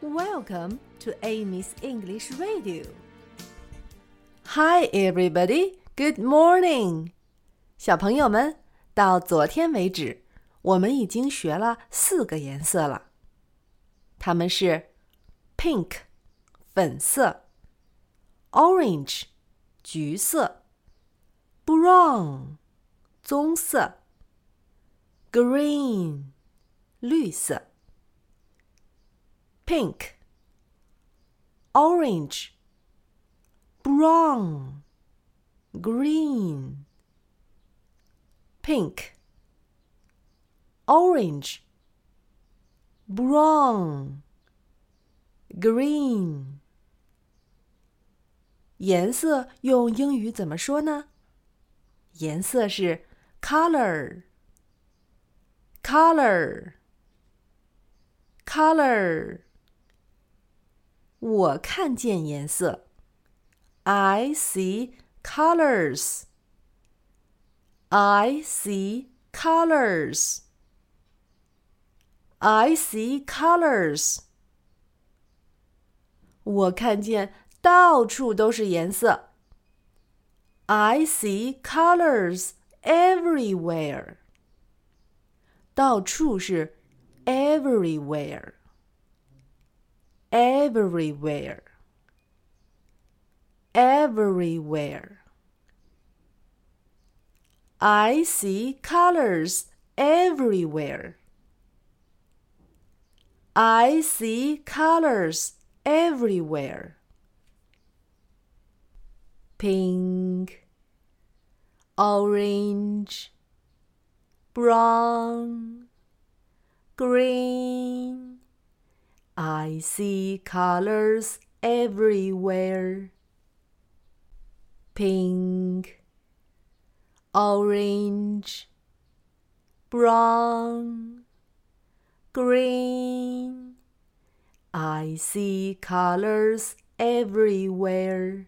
Welcome to Amy's English Radio. Hi, everybody. Good morning. 小朋友们，到昨天为止，我们已经学了四个颜色了。它们是 pink 粉色，orange 橘色，brown 棕色，green 绿色。 pink, orange, brown, green, pink, orange, brown, green。颜色用英语怎么说呢？颜色是 color，color，color。 我看见颜色，I see colors. I see colors. I see colors. 我看见到处都是颜色。I see colors everywhere. 到处是 everywhere Everywhere. Everywhere. I see colors everywhere. I see colors everywhere. Pink orange brown green I see colors everywhere pink, orange, brown, green. I see colors everywhere.